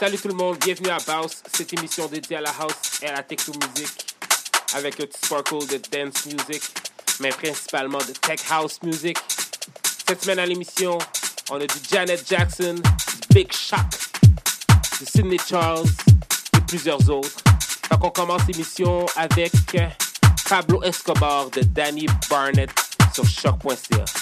Salut tout le monde, bienvenue à Baus, cette émission dédiée à la house et à la techno musique, avec un petit sparkle de dance music, mais principalement de tech house music. Cette semaine à l'émission, on a du Janet Jackson, du Big Shock, du Sidney Charles et plusieurs autres. Donc on commence l'émission avec Pablo Escobar de Danny Barnett sur choc.ca.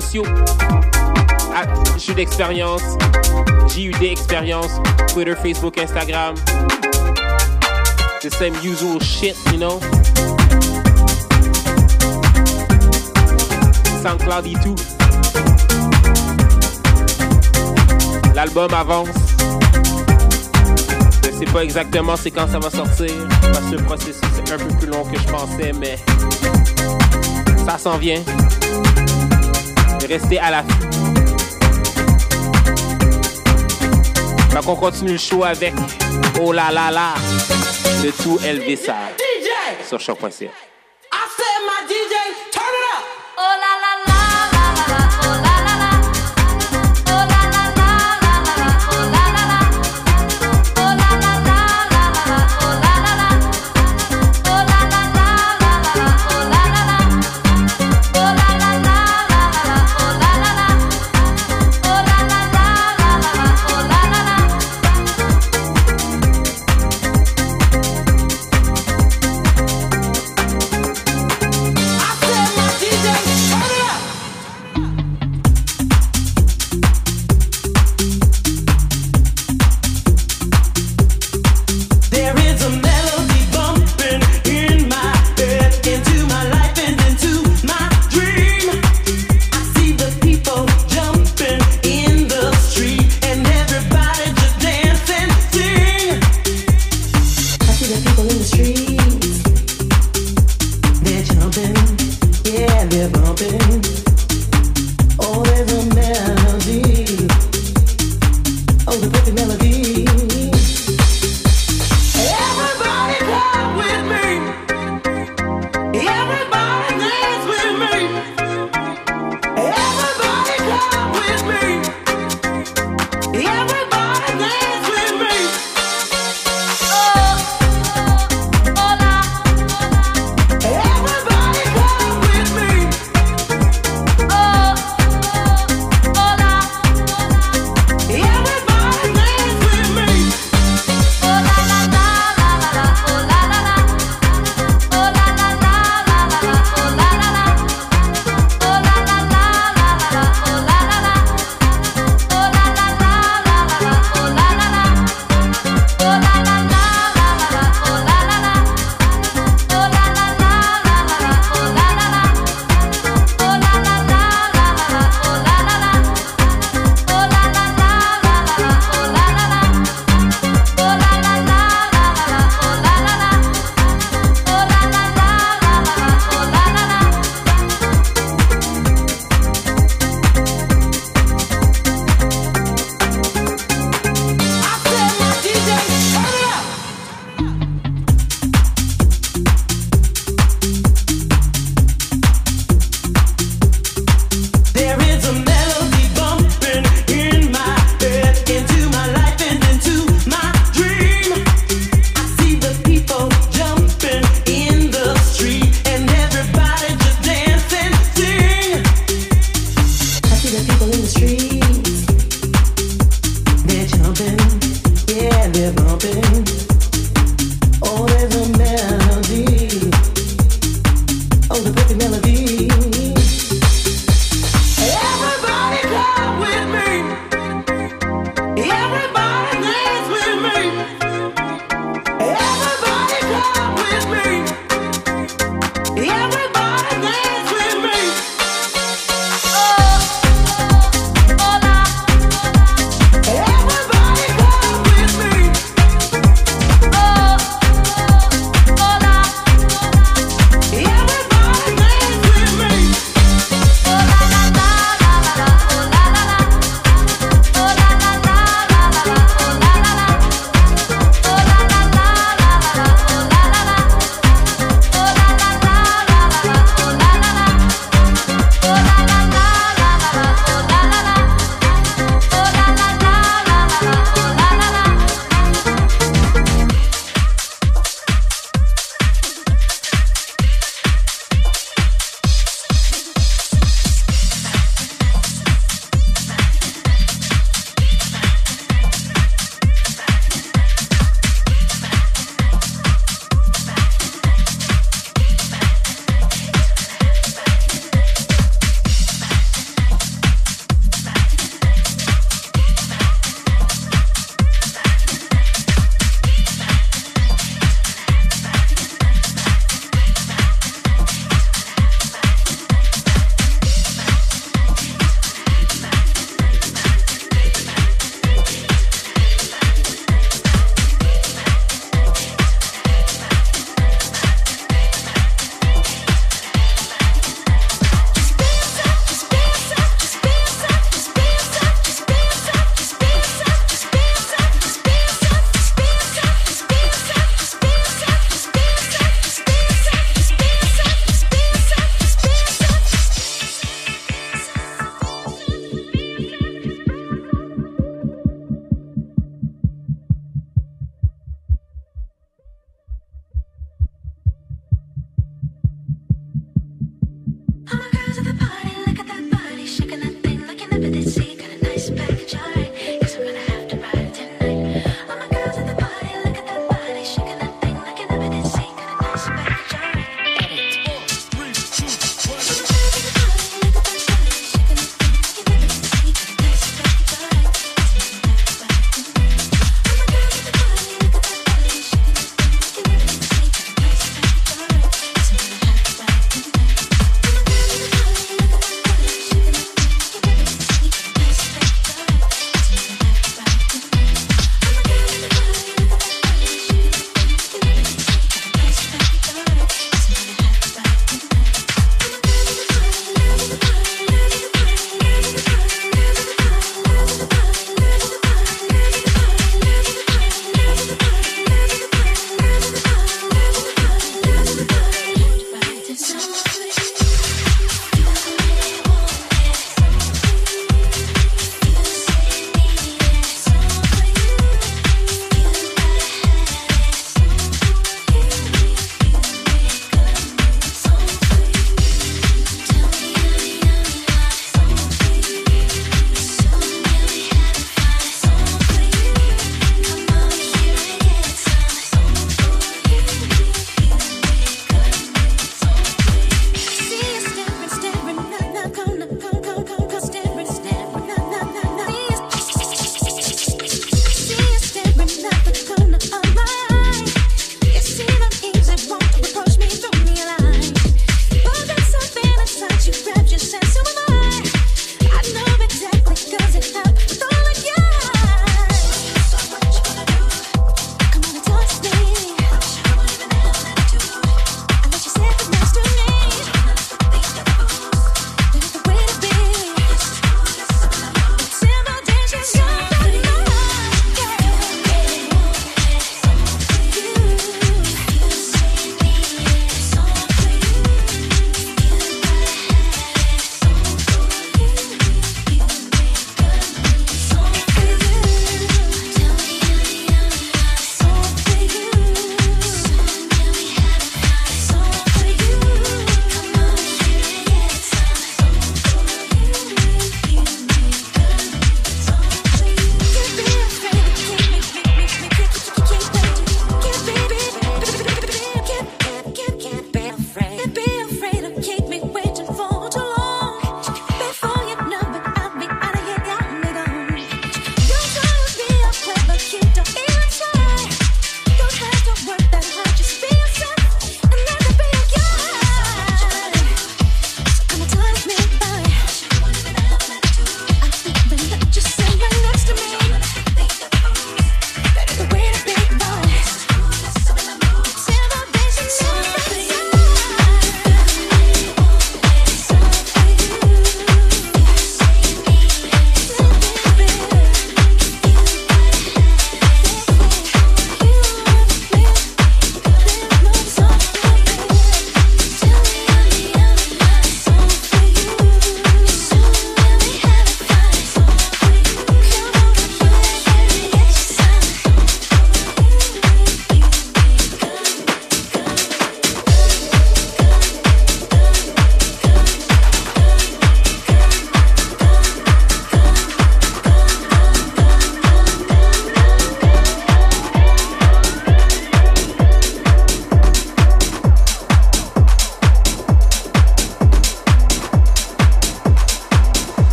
sociaux. Ah, jeu d'expérience, JUD expérience, Twitter, Facebook, Instagram. The same usual shit, you know. SoundCloud et tout. L'album avance. Je sais pas exactement c'est quand ça va sortir. Parce que le processus est un peu plus long que je pensais, mais ça s'en vient. Restez à la fin. Donc on continue le show avec Oh la la la de tout Elvis sur choc.ca.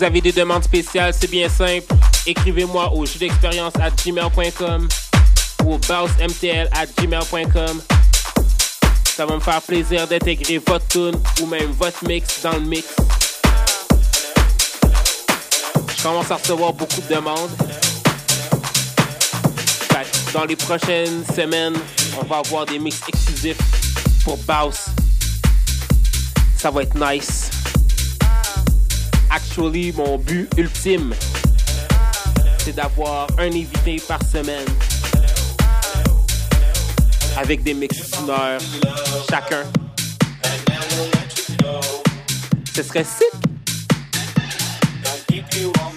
vous avez des demandes spéciales, c'est bien simple. Écrivez-moi au jeu d'expérience à gmail.com ou au bounce.mtl à gmail.com. Ça va me faire plaisir d'intégrer votre tune ou même votre mix dans le mix. Je commence à recevoir beaucoup de demandes. Dans les prochaines semaines, on va avoir des mix exclusifs pour Baus. Ça va être nice. Actually, mon but ultime, c'est d'avoir un invité par semaine avec des mix d'une heure chacun. Ce serait sick.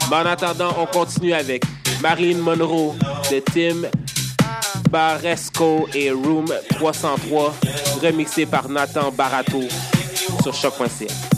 Mais en attendant, on continue avec Marilyn Monroe de Tim Baresco et Room 303, remixé par Nathan Barato sur choc.ca.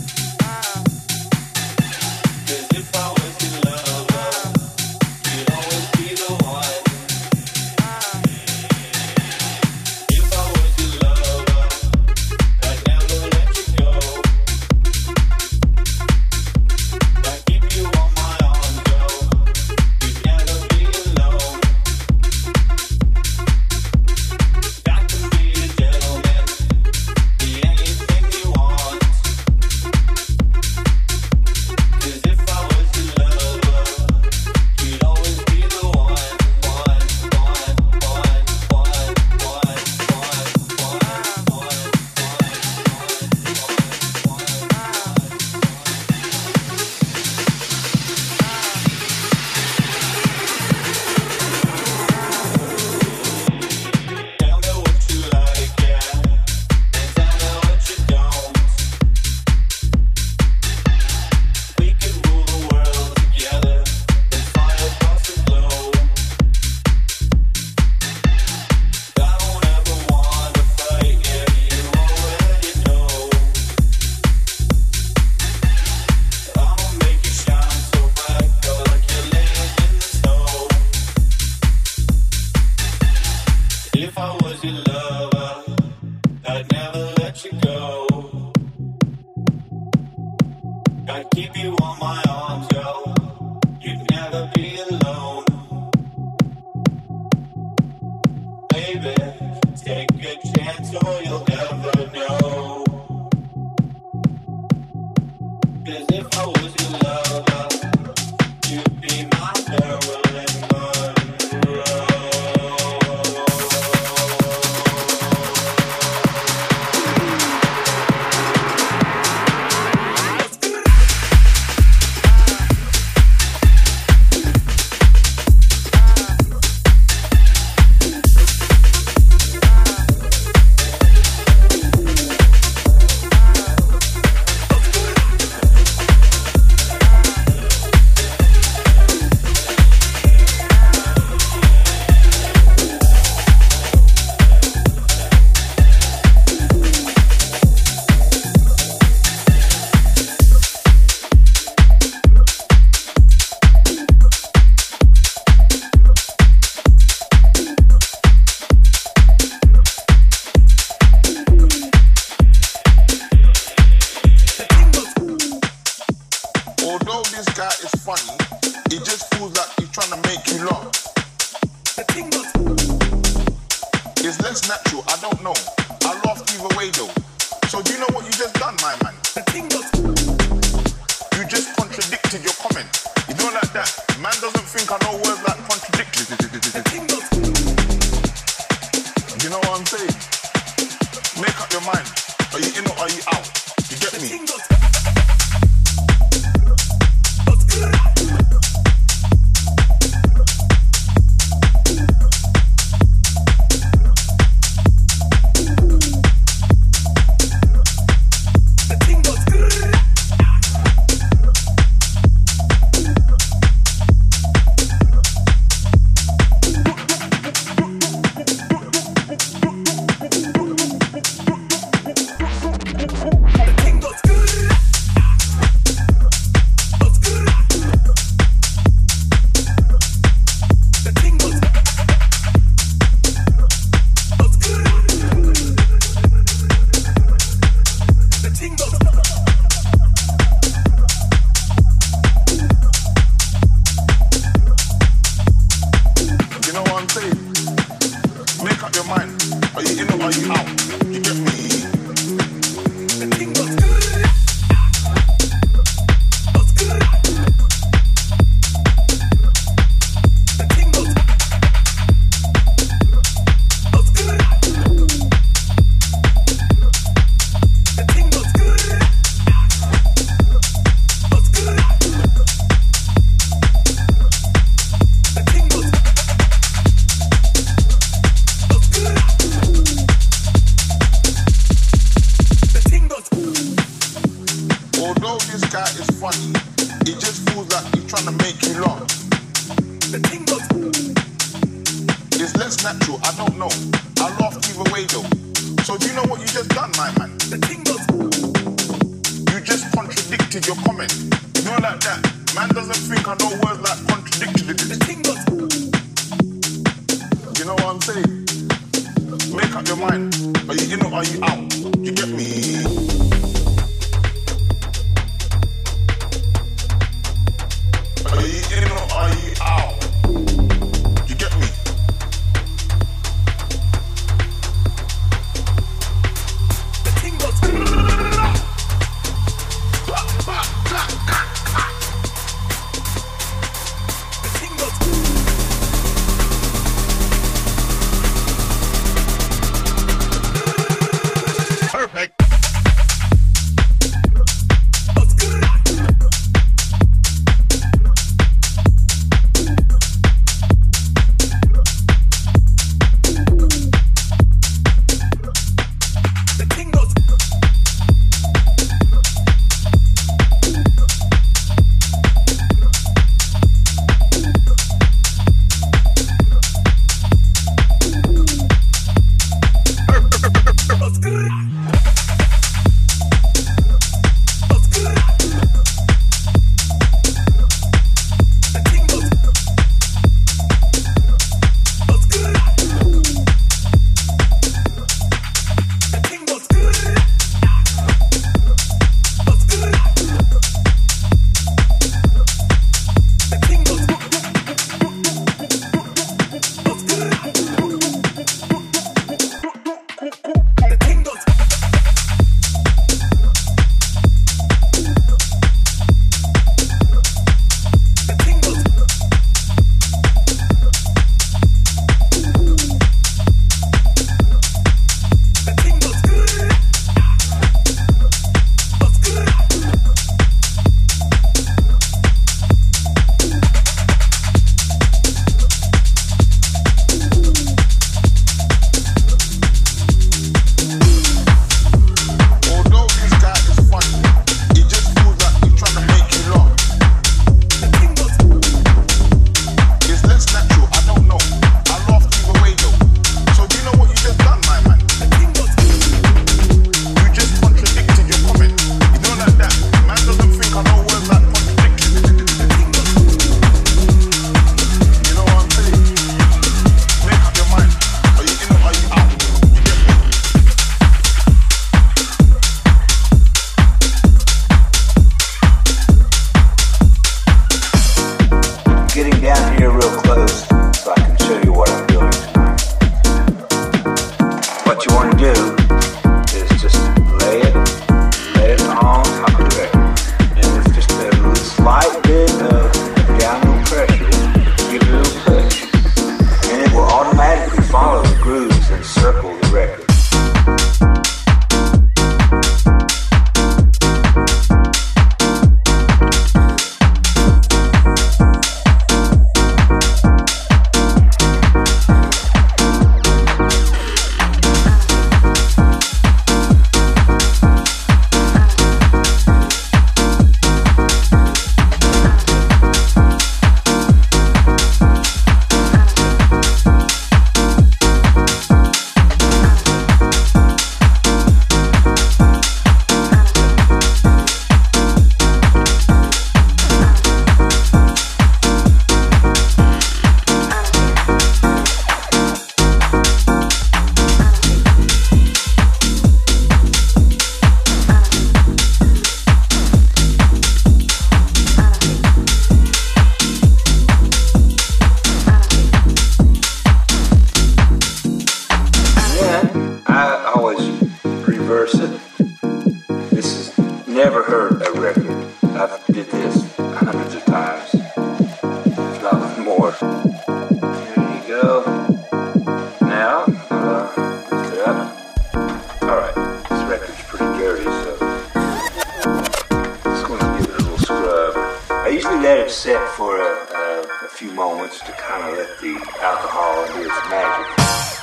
moments to kind of let the alcohol do its magic.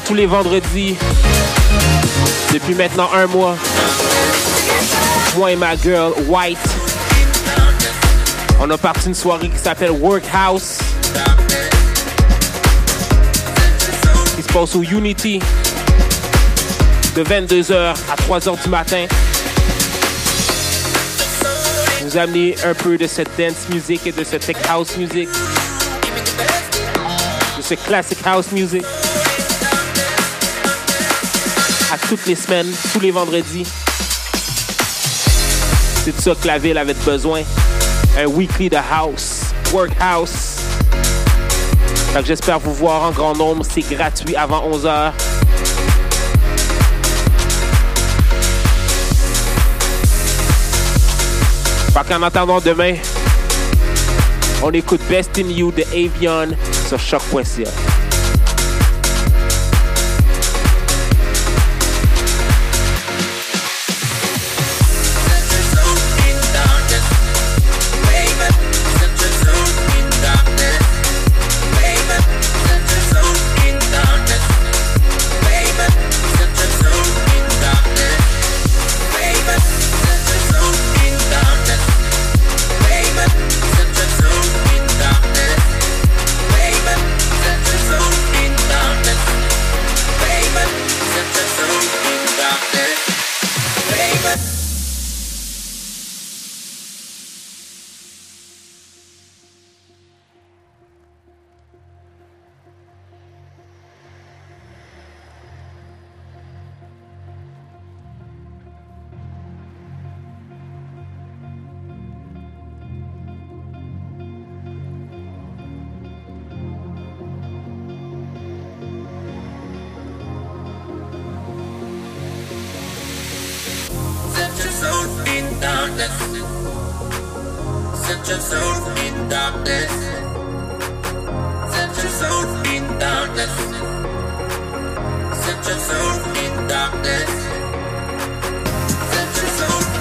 Tous les vendredis, depuis maintenant un mois, moi et ma girl White, on a parti une soirée qui s'appelle Workhouse, qui se passe au Unity de 22h à 3h du matin. Vous amener un peu de cette dance music et de cette tech house music, de ce classic house music toutes les semaines, tous les vendredis. C'est ça que la ville avait besoin. Un weekly de house, workhouse. J'espère vous voir en grand nombre. C'est gratuit avant 11h. Fait qu'en attendant demain, on écoute Best in You de Avion sur choc.ca. soul in darkness. Set your soul in darkness. Set your soul in darkness. Set your soul.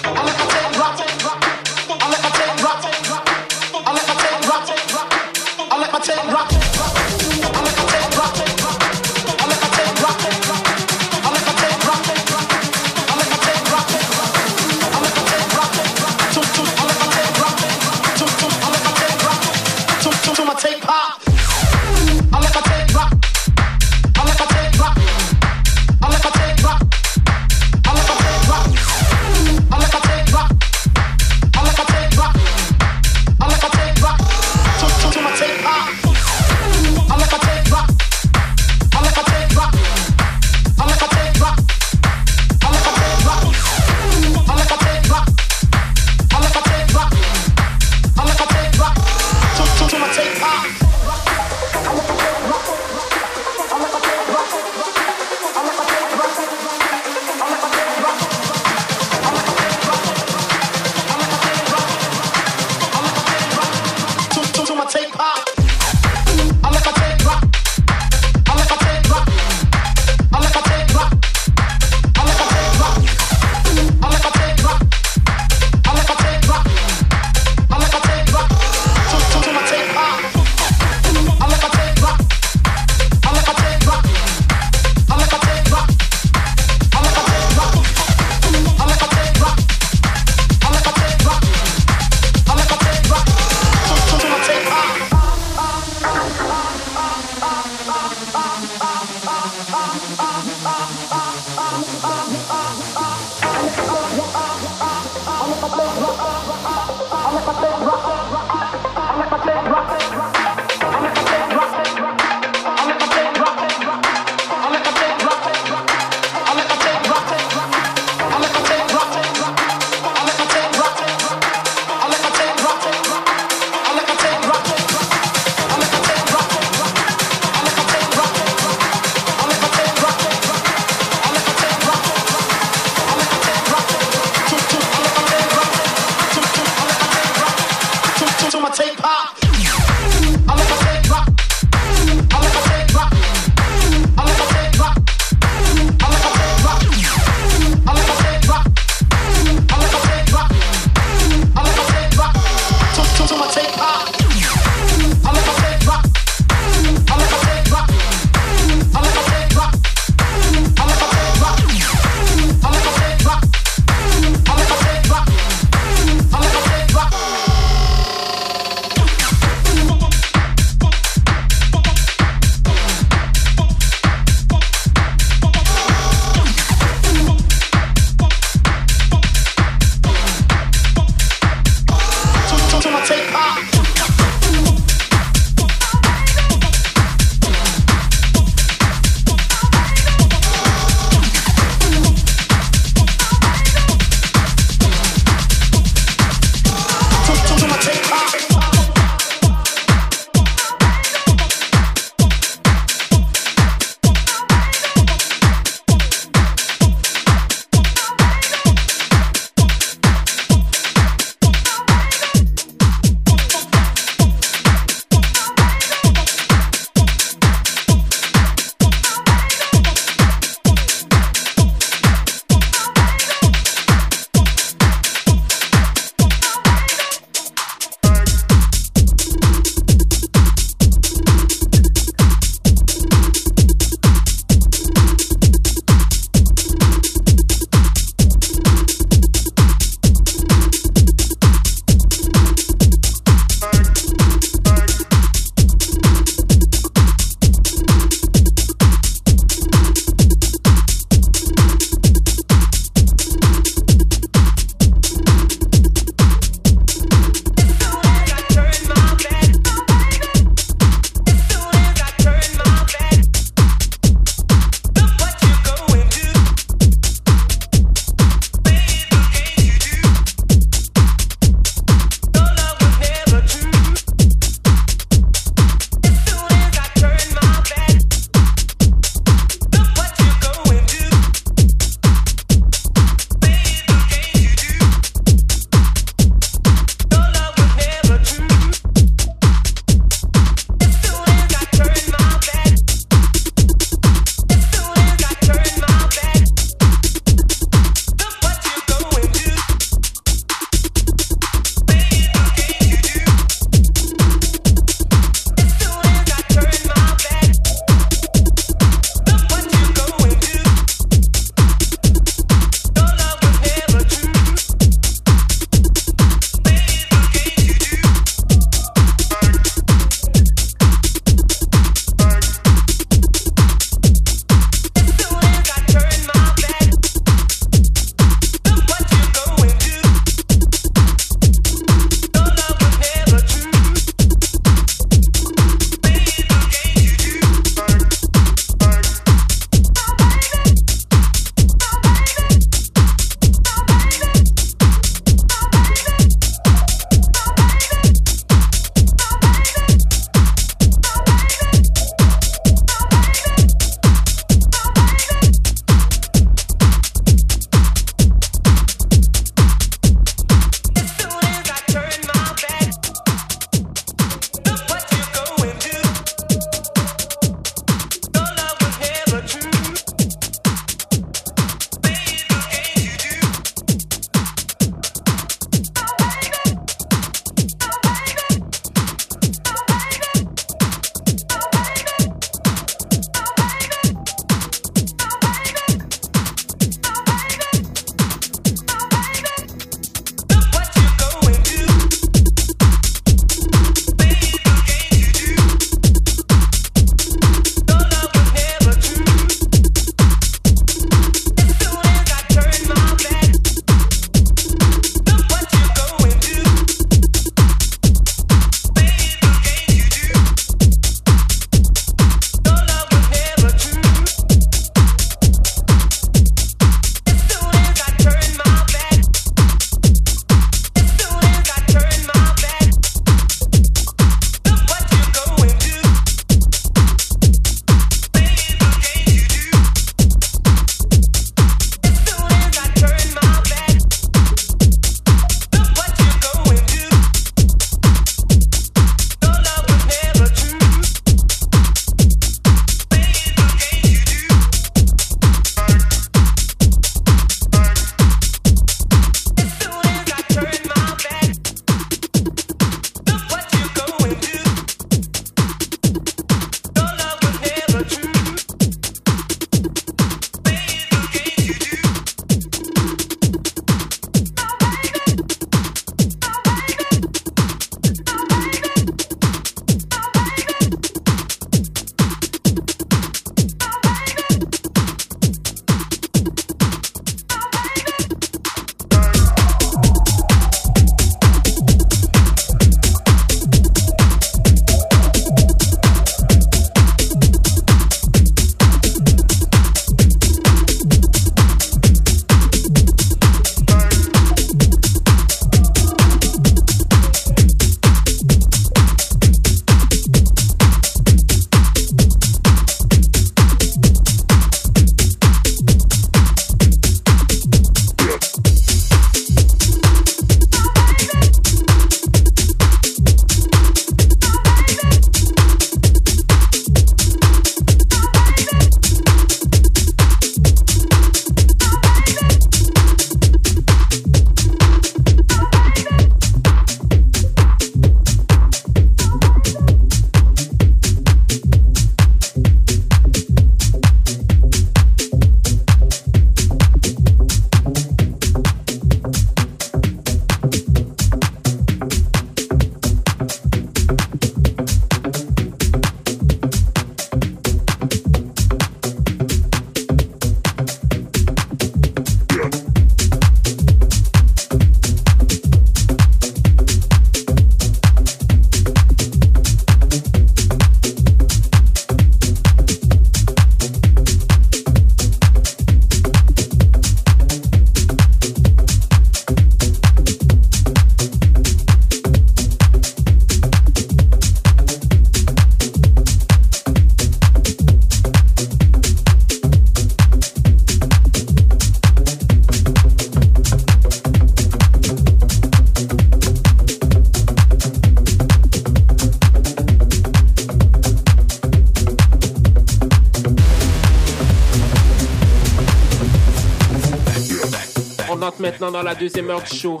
Maintenant dans la deuxième heure du show.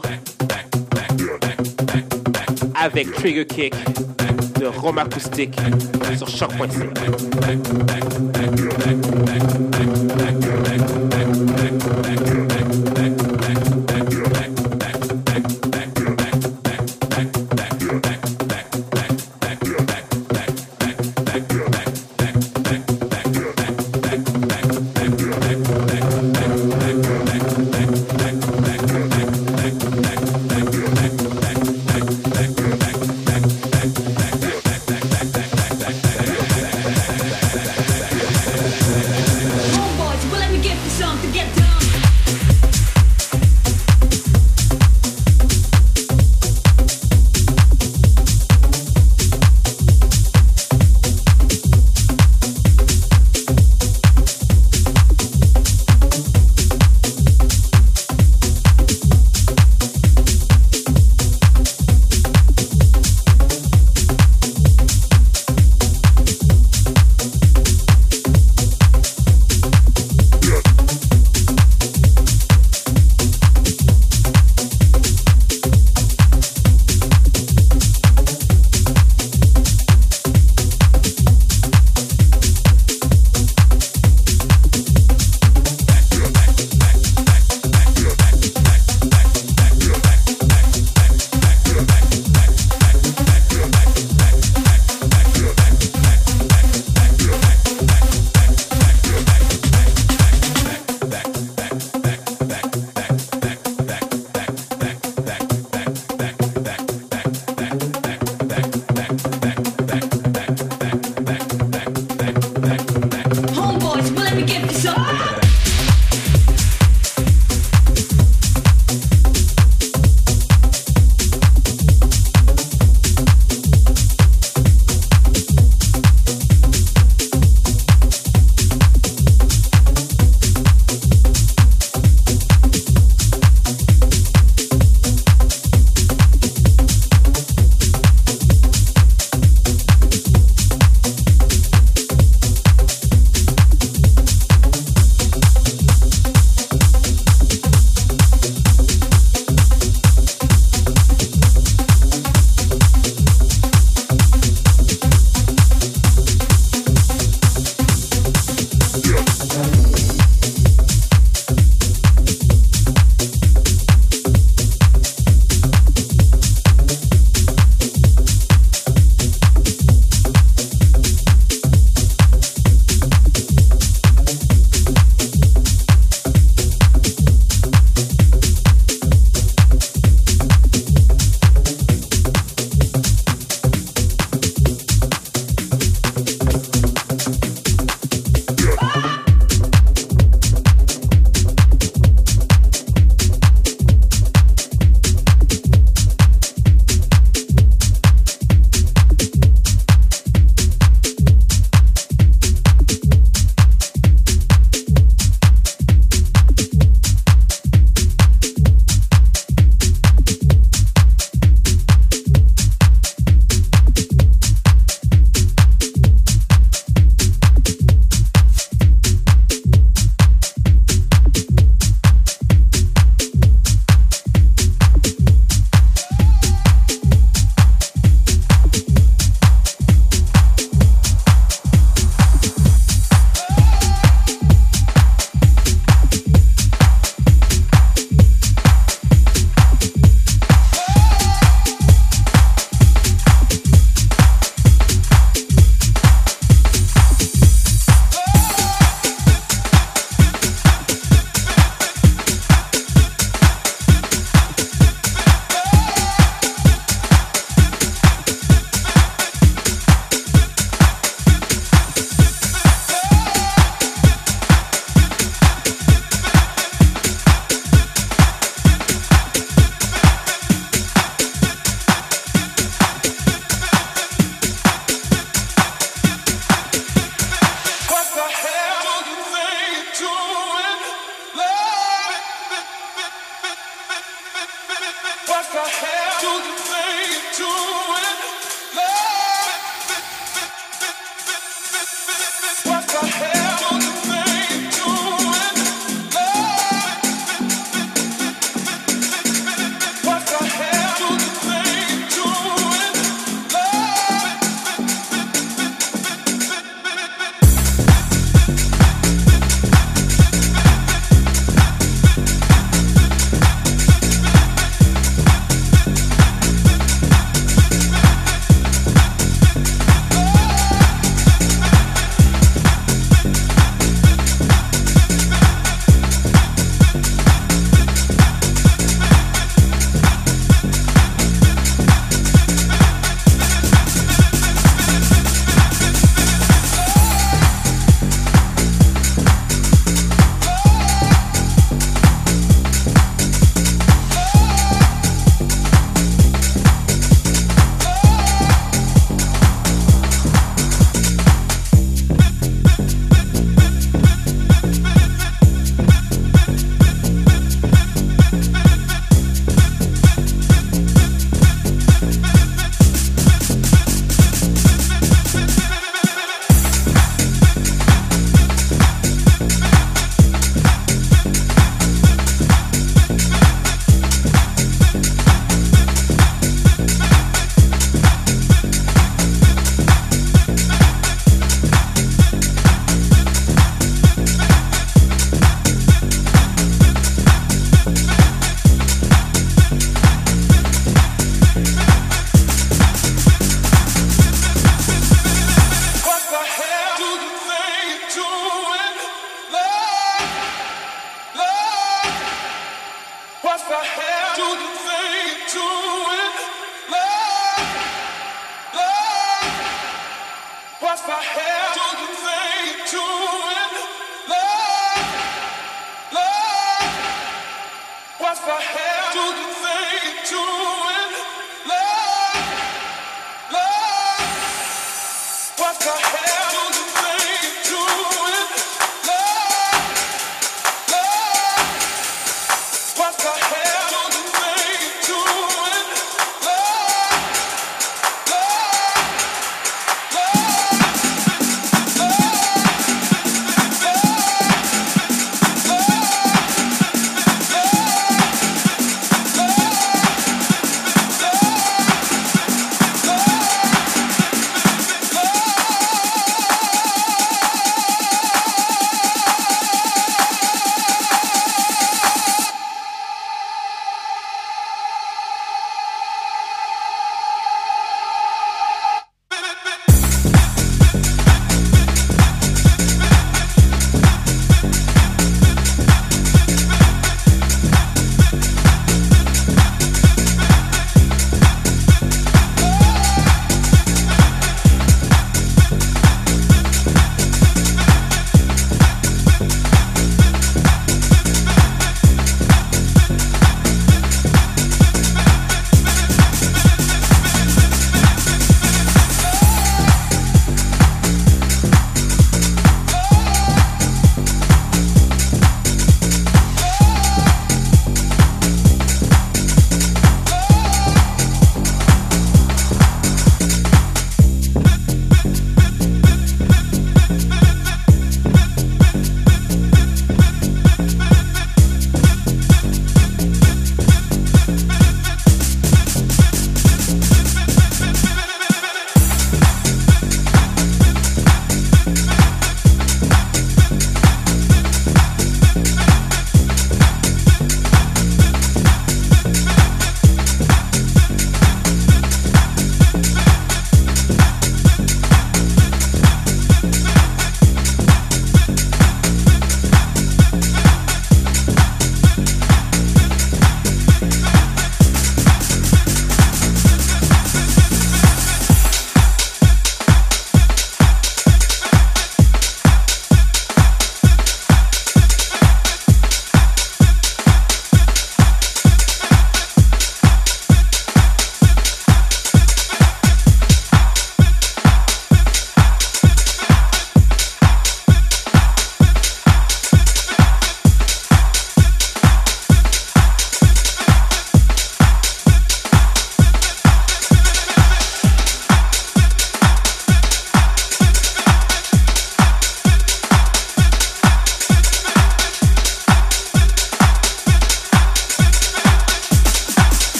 Avec Trigger Kick de Rome Acoustique sur choc.c.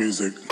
music.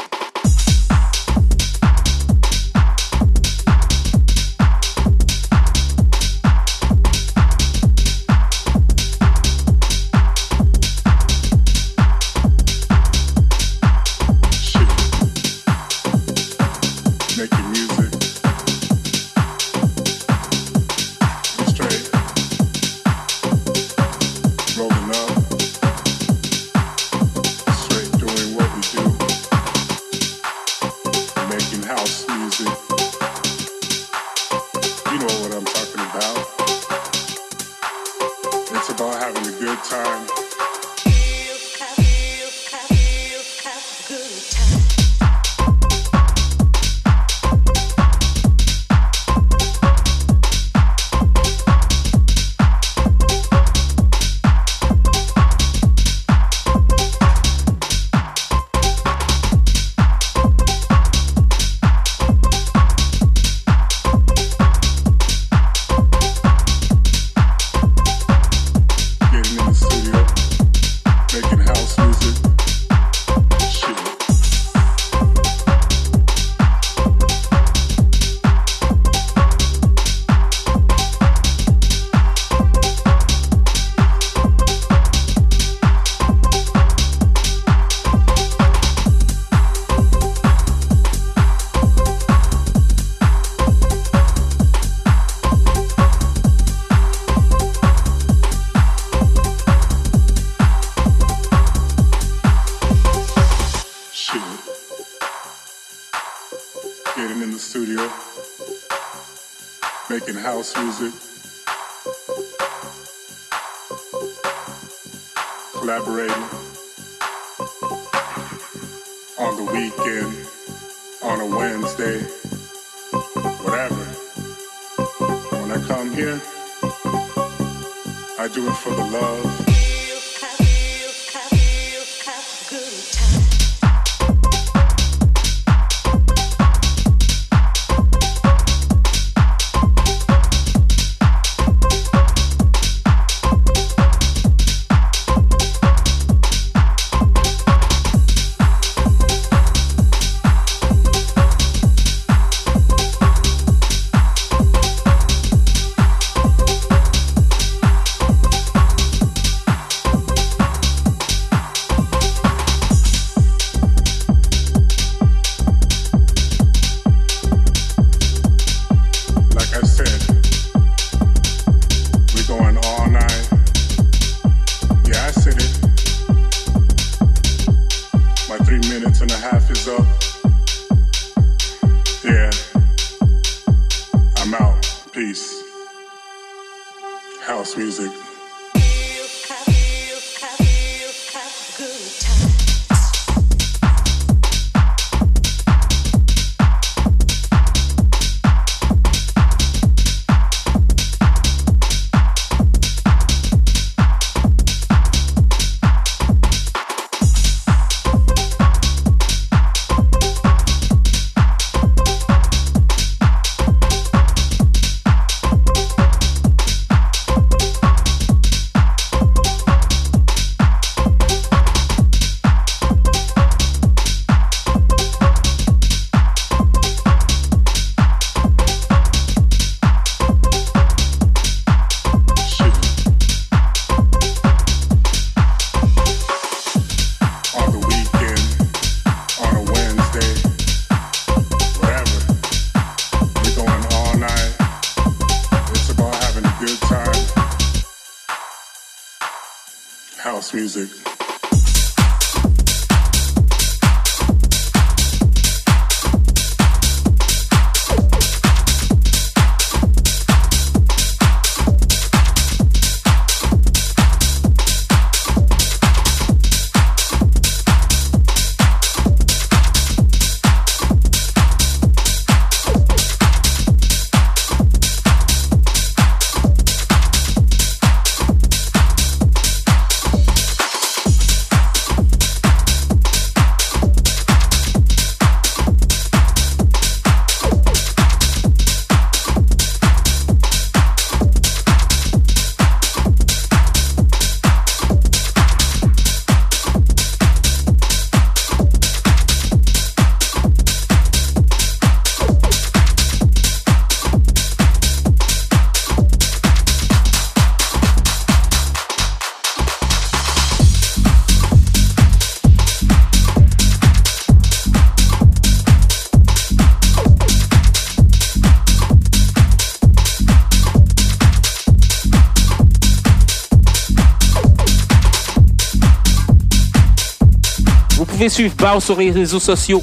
Suivre Baus sur les réseaux sociaux.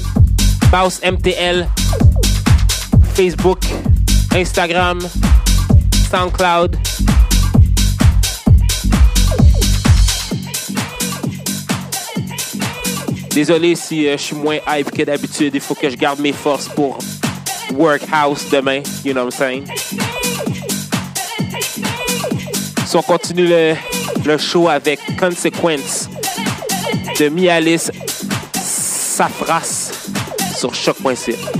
Baus MTL, Facebook, Instagram, SoundCloud. Désolé si euh, je suis moins hype que d'habitude. Il faut que je garde mes forces pour Workhouse demain. You know what I'm saying? Si on continue le, le show avec Consequence de Mialis Safras sur choc.ca.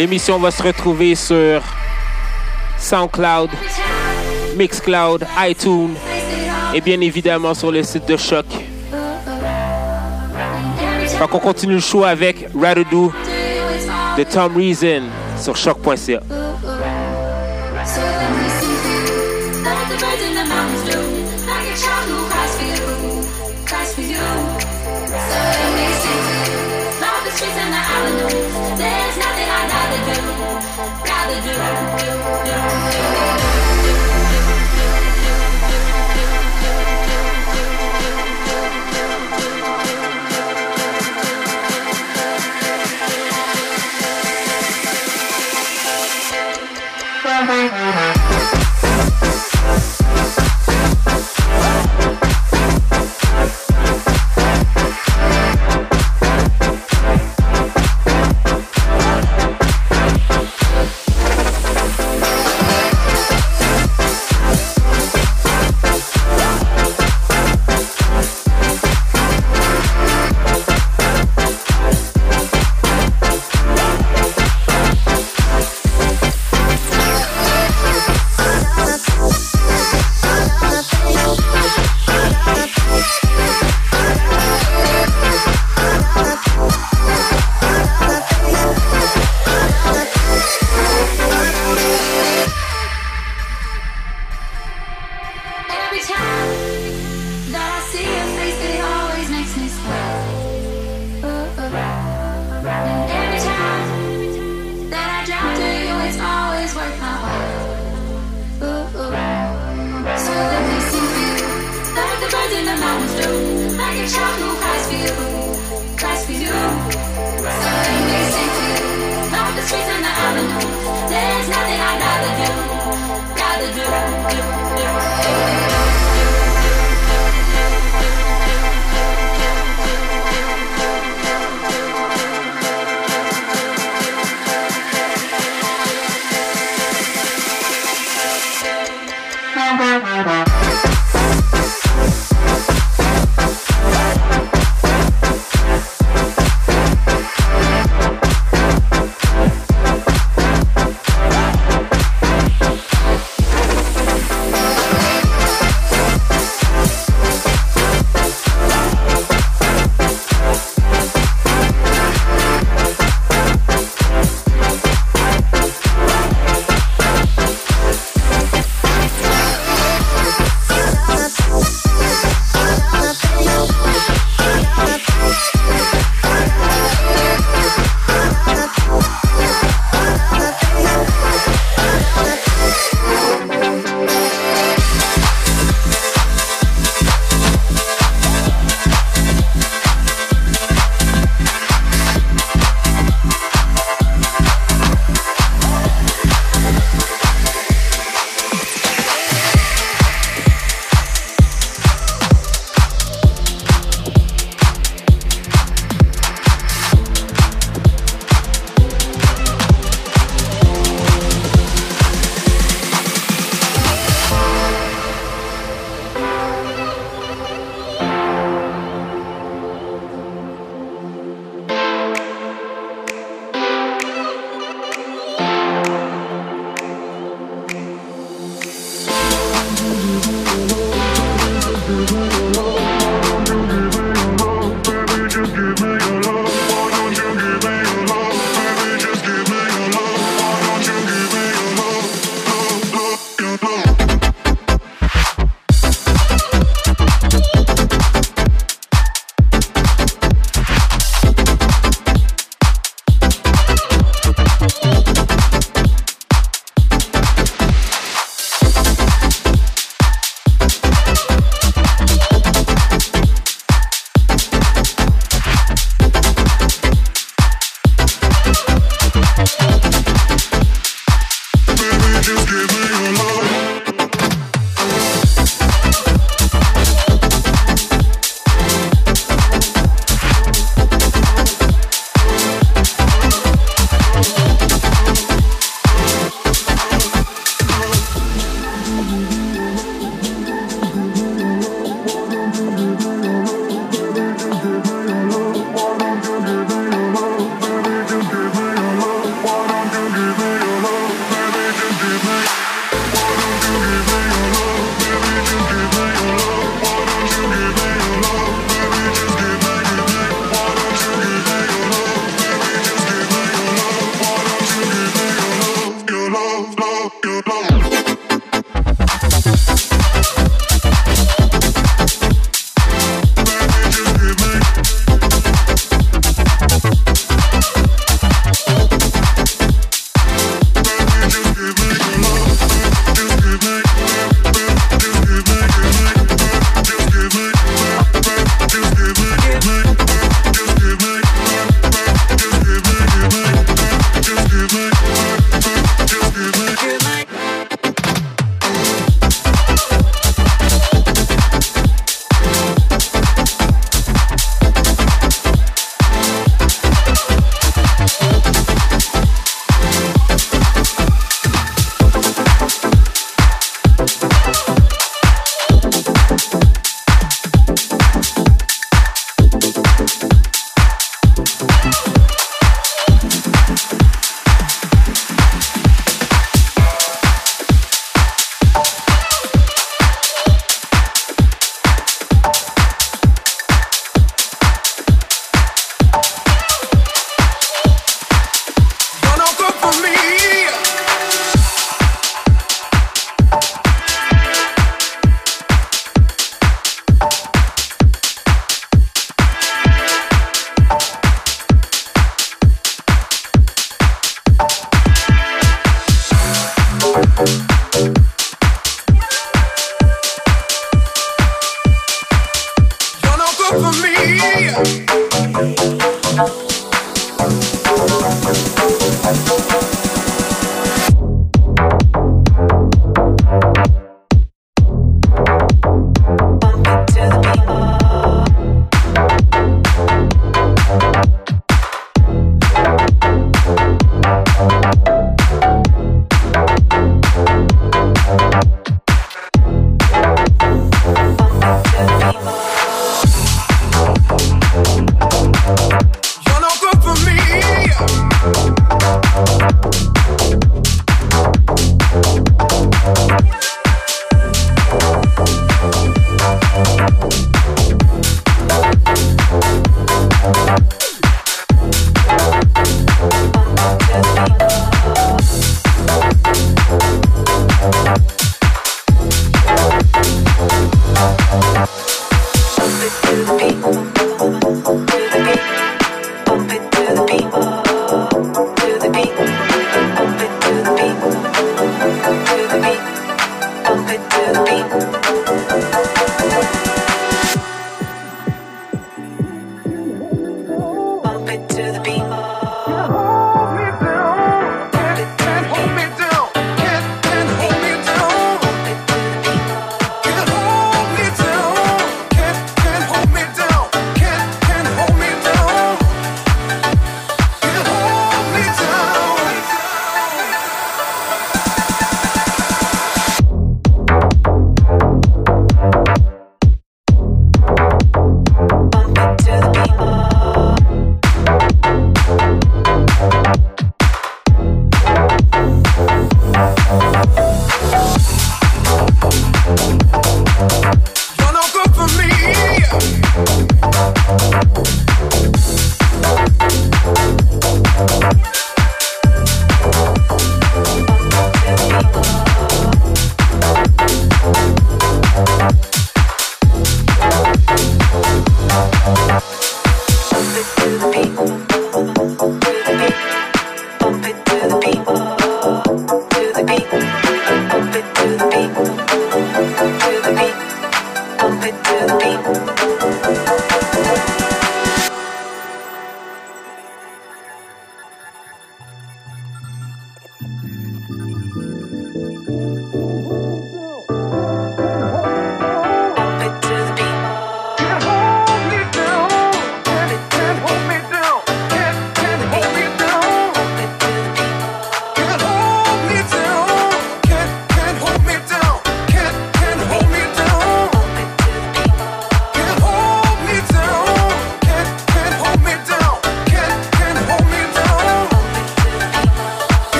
L'émission va se retrouver sur SoundCloud, Mixcloud, iTunes et bien évidemment sur le site de Choc. Donc on continue le show avec Radadoo de Tom Reason sur choc.ca. Música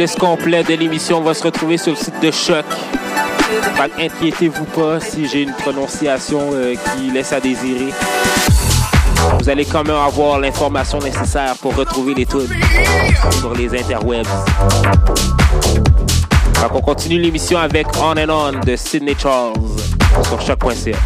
tracklist complet de l'émission va se retrouver sur le site de Choc. Inquiétez-vous pas si j'ai une prononciation euh, qui laisse à désirer. Vous allez quand même avoir l'information nécessaire pour retrouver les trucs sur les interwebs. On continue l'émission avec On and On de Sydney Charles sur choc.ca.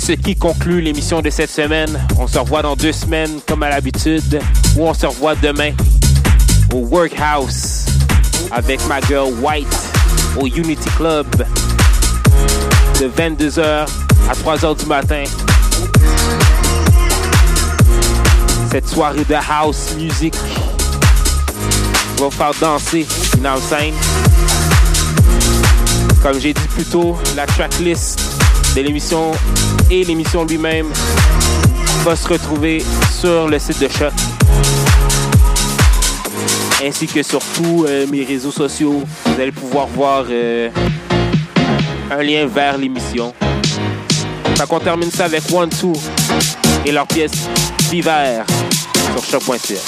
Ce qui conclut l'émission de cette semaine. On se revoit dans deux semaines comme à l'habitude, ou on se revoit demain au Workhouse avec ma girl White au Unity Club de 22h à 3h du matin. Cette soirée de house music va vous faire danser une scène. Comme j'ai dit plus tôt, la tracklist de l'émission et l'émission lui-même va se retrouver sur le site de Choc. Ainsi que sur tous euh, mes réseaux sociaux. Vous allez pouvoir voir euh, un lien vers l'émission. Qu'on termine ça avec One Two et leur pièce d'hiver sur choc.ca.